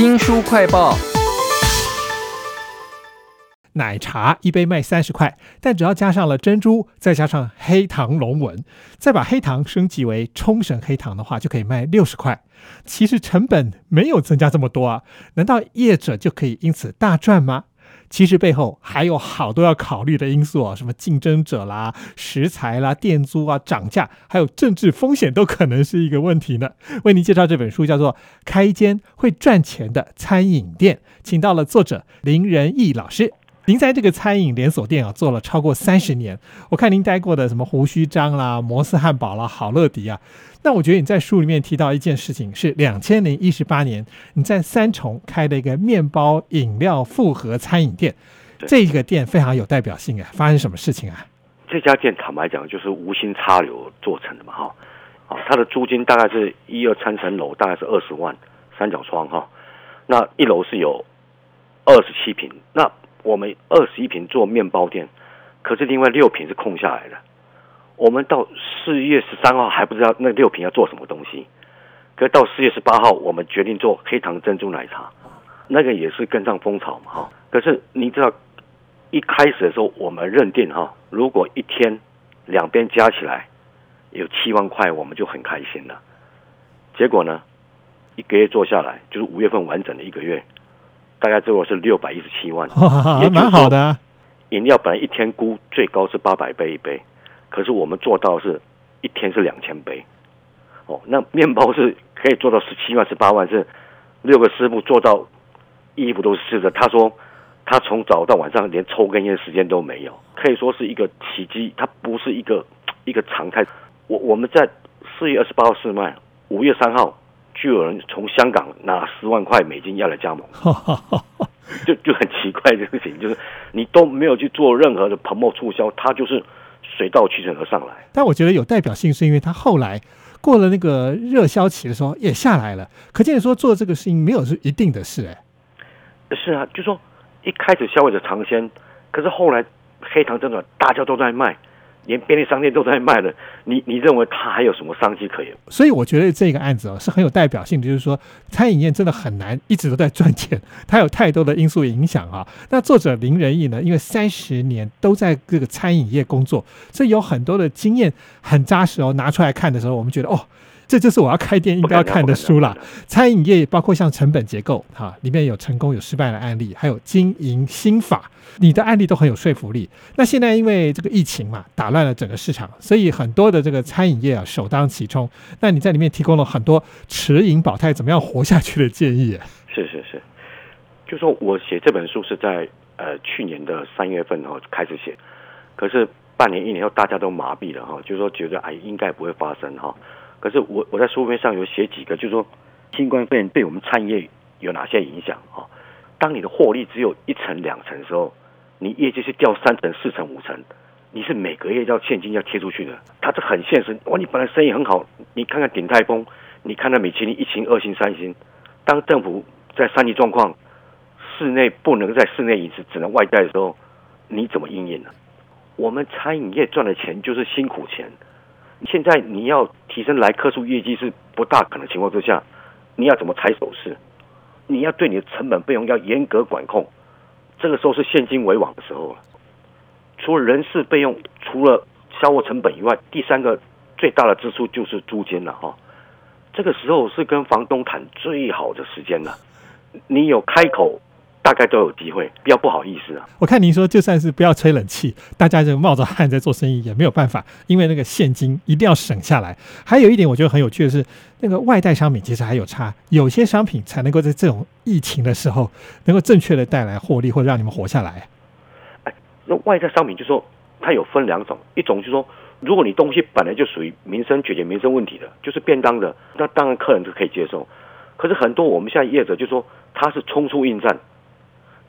新书快报。奶茶一杯卖三十块，但只要加上了珍珠，再加上黑糖龙纹，再把黑糖升级为冲绳黑糖的话，就可以卖六十块。其实成本没有增加这么多啊，难道业者就可以因此大赚吗？其实背后还有好多要考虑的因素啊，什么竞争者啦、食材啦、店租啊、涨价，还有政治风险都可能是一个问题呢。为您介绍这本书叫做《开一间会赚钱的餐饮店》，请到了作者林仁义老师。您在这个餐饮连锁店啊做了超过三十年，我看您待过的什么胡须章啦、摩斯汉堡啦、好乐迪啊。那我觉得你在书里面提到一件事情，是两千零一十八年你在三重开了一个面包饮料复合餐饮店，这个店非常有代表性啊。发生什么事情啊？这家店坦白讲就是无心插柳做成的嘛，哈，啊，它的租金大概是一二三层楼，大概是二十万，三角窗哈，那一楼是有二十七平，那。我们二十一平做面包店，可是另外六平是空下来的。我们到四月十三号还不知道那六平要做什么东西，可到四月十八号，我们决定做黑糖珍珠奶茶，那个也是跟上风潮嘛哈。可是你知道，一开始的时候我们认定哈，如果一天两边加起来有七万块，我们就很开心了。结果呢，一个月做下来，就是五月份完整的一个月。大概最后是六百一十七万，也蛮好的。饮料本来一天估最高是八百杯一杯，可是我们做到是一天是两千杯。哦，那面包是可以做到十七万、十八万，是六个师傅做到衣服都是湿的。他说他从早到晚上连抽根烟时间都没有，可以说是一个奇迹。它不是一个一个常态。我我们在四月二十八号试卖，五月三号。就有人从香港拿十万块美金要来加盟，就就很奇怪这个事情，就是你都没有去做任何的蓬勃促销，它就是水到渠成而上来。但我觉得有代表性，是因为他后来过了那个热销期的时候也下来了，可见说做这个事情没有是一定的事哎。是啊，就说一开始消费者尝鲜，可是后来黑糖真的大家都在卖。连便利商店都在卖了，你你认为它还有什么商机可言？所以我觉得这个案子哦是很有代表性的，就是说餐饮业真的很难一直都在赚钱，它有太多的因素影响啊。那作者林仁义呢，因为三十年都在这个餐饮业工作，所以有很多的经验很扎实哦。拿出来看的时候，我们觉得哦。这就是我要开店应该要看的书啦。餐饮业包括像成本结构哈，里面有成功有失败的案例，还有经营心法，你的案例都很有说服力。那现在因为这个疫情嘛，打乱了整个市场，所以很多的这个餐饮业啊首当其冲。那你在里面提供了很多持盈保泰怎么样活下去的建议。是是是，就说我写这本书是在呃去年的三月份哈开始写，可是半年一年后大家都麻痹了哈，就说觉得哎应该不会发生哈。可是我我在书面上有写几个，就是说新冠肺炎对我们餐饮业有哪些影响啊？当你的获利只有一成两成的时候，你业绩是掉三成四成五成，你是每个月要现金要贴出去的，它是很现实。哇，你本来生意很好，你看看鼎泰丰，你看看米其林一星二星三星，当政府在三级状况，室内不能在室内饮食，只能外带的时候，你怎么应应呢？我们餐饮业赚的钱就是辛苦钱。现在你要提升来客数业绩是不大可能情况之下，你要怎么踩手势？你要对你的成本费用要严格管控，这个时候是现金为王的时候了。除了人事费用，除了销货成本以外，第三个最大的支出就是租金了哈。这个时候是跟房东谈最好的时间了，你有开口。大概都有机会，比较不好意思啊。我看您说，就算是不要吹冷气，大家就冒着汗在做生意也没有办法，因为那个现金一定要省下来。还有一点，我觉得很有趣的是，那个外带商品其实还有差，有些商品才能够在这种疫情的时候，能够正确的带来获利，或者让你们活下来。哎，那外带商品就说它有分两种，一种就是说，如果你东西本来就属于民生解决民生问题的，就是便当的，那当然客人是可以接受。可是很多我们现在业者就说，他是冲出应战。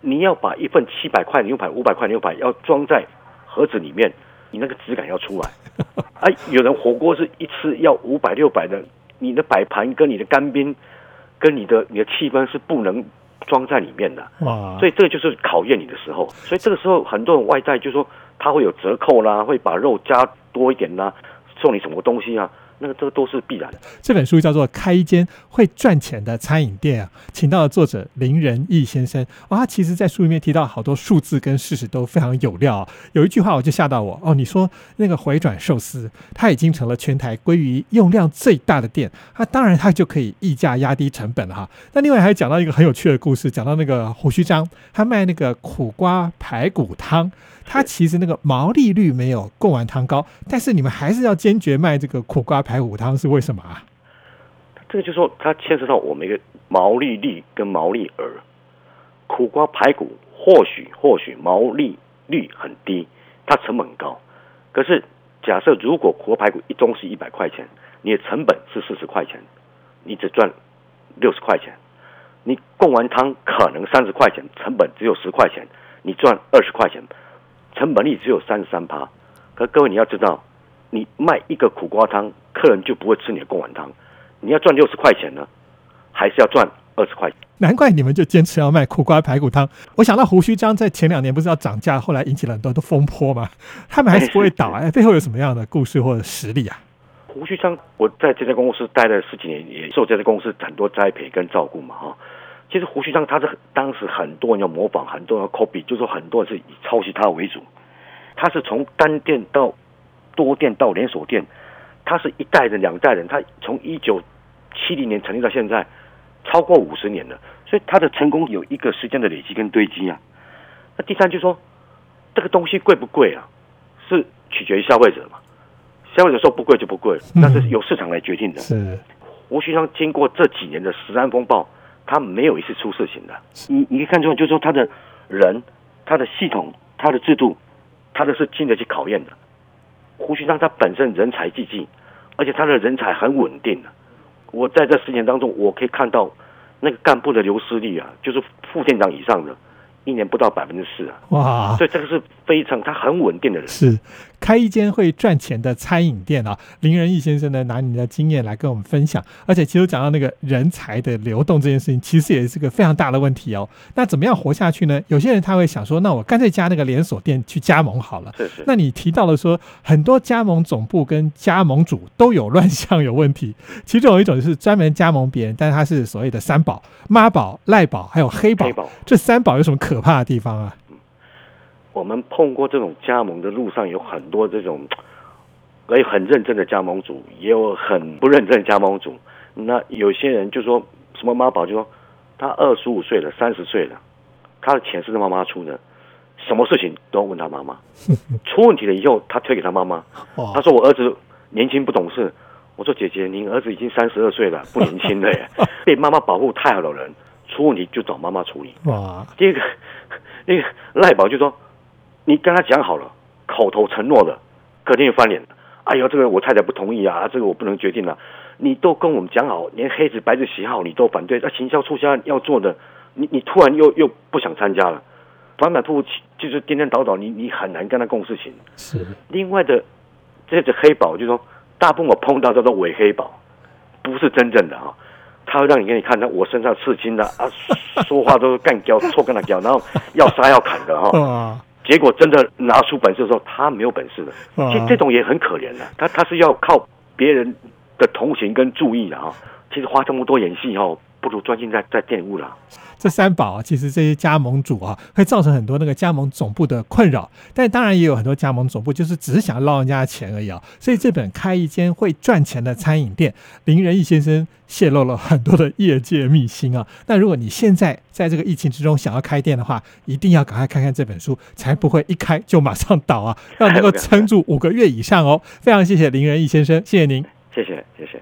你要把一份七百块牛排、五百块牛排要装在盒子里面，你那个质感要出来。哎，有人火锅是一次要五百、六百的，你的摆盘跟你的干冰跟你的你的气氛是不能装在里面的。哇！所以这个就是考验你的时候。所以这个时候很多人外在就说他会有折扣啦，会把肉加多一点啦，送你什么东西啊？那个这个都是必然的。这本书叫做《开一间会赚钱的餐饮店》啊，请到了作者林仁义先生。哇，他其实在书里面提到好多数字跟事实都非常有料、啊。有一句话我就吓到我哦，你说那个回转寿司，它已经成了全台鲑鱼用量最大的店，它当然它就可以溢价压低成本了哈。那另外还讲到一个很有趣的故事，讲到那个胡须章，他卖那个苦瓜排骨汤。他其实那个毛利率没有贡丸汤高，但是你们还是要坚决卖这个苦瓜排排骨汤，是为什么啊？这个就是说它牵涉到我们一个毛利率跟毛利额。苦瓜排骨或许或许毛利率很低，它成本高。可是假设如果苦瓜排骨一盅是一百块钱，你的成本是四十块钱，你只赚六十块钱。你供完汤可能三十块钱，成本只有十块钱，你赚二十块钱。成本率只有三十三趴，可各位你要知道，你卖一个苦瓜汤，客人就不会吃你的贡丸汤。你要赚六十块钱呢，还是要赚二十块？难怪你们就坚持要卖苦瓜排骨汤。我想到胡须章在前两年不是要涨价，后来引起了很多的风波嘛，他们还是不会倒哎，背后有什么样的故事或者实力啊？胡须章，我在这家公司待了十几年，也受这家公司很多栽培跟照顾嘛哈。其实胡须章他是当时很多人要模仿，很多人要 copy，就是说很多人是以抄袭他为主。他是从单店到多店到连锁店，他是一代人两代人，他从一九七零年成立到现在，超过五十年了。所以他的成功有一个时间的累积跟堆积啊。那第三就说这个东西贵不贵啊？是取决于消费者嘛。消费者说不贵就不贵，那是由市场来决定的。是胡须昌经过这几年的十安风暴。他没有一次出事情的，你你可以看出来，就是说他的人、他的系统、他的制度，他都是经得起考验的。胡须章他本身人才济济，而且他的人才很稳定的。我在这十年当中，我可以看到那个干部的流失率啊，就是副店长以上的。一年不到百分之四啊！哇，所以这个是非常他很稳定的人。是开一间会赚钱的餐饮店啊！林仁义先生呢，拿你的经验来跟我们分享。而且其实讲到那个人才的流动这件事情，其实也是个非常大的问题哦。那怎么样活下去呢？有些人他会想说，那我干脆加那个连锁店去加盟好了。是是。那你提到了说，很多加盟总部跟加盟主都有乱象有问题。其中有一种就是专门加盟别人，但是他是所谓的三宝、妈宝、赖宝还有黑宝。这三宝有什么可？可怕的地方啊！我们碰过这种加盟的路上有很多这种，有很认真的加盟主，也有很不认真的加盟主。那有些人就说什么妈宝，就说他二十五岁了，三十岁了，他的钱是他妈妈出的，什么事情都要问他妈妈。出问题了以后，他推给他妈妈。他说我儿子年轻不懂事。我说姐姐，您儿子已经三十二岁了，不年轻了耶，被妈妈保护太好的人。出问题就找妈妈处理。哇！第一个，那个赖宝就说：“你跟他讲好了，口头承诺的，隔天就翻脸了。哎呦，这个我太太不同意啊，这个我不能决定了。你都跟我们讲好，连黑纸白纸写好，你都反对。那行销促销要做的，你你突然又又不想参加了，反反复复就是颠颠倒倒，你你很难跟他共事情。是。另外的这只黑宝就说，大部分我碰到叫做伪黑宝，不是真正的哈。”他会让你给你看，那我身上刺青的啊，说话都是干胶，错跟他胶，然后要杀要砍的哈。结果真的拿出本事的时候，他没有本事的。其实这种也很可怜的，他他是要靠别人的同情跟注意的哈。其实花这么多演戏哦，不如专心在在店务了。这三宝啊，其实这些加盟主啊，会造成很多那个加盟总部的困扰。但当然也有很多加盟总部就是只是想要捞人家的钱而已啊。所以这本开一间会赚钱的餐饮店，林仁义先生泄露了很多的业界秘辛啊。那如果你现在在这个疫情之中想要开店的话，一定要赶快看看这本书，才不会一开就马上倒啊，要能够撑住五个月以上哦。非常谢谢林仁义先生，谢谢您，谢谢谢谢。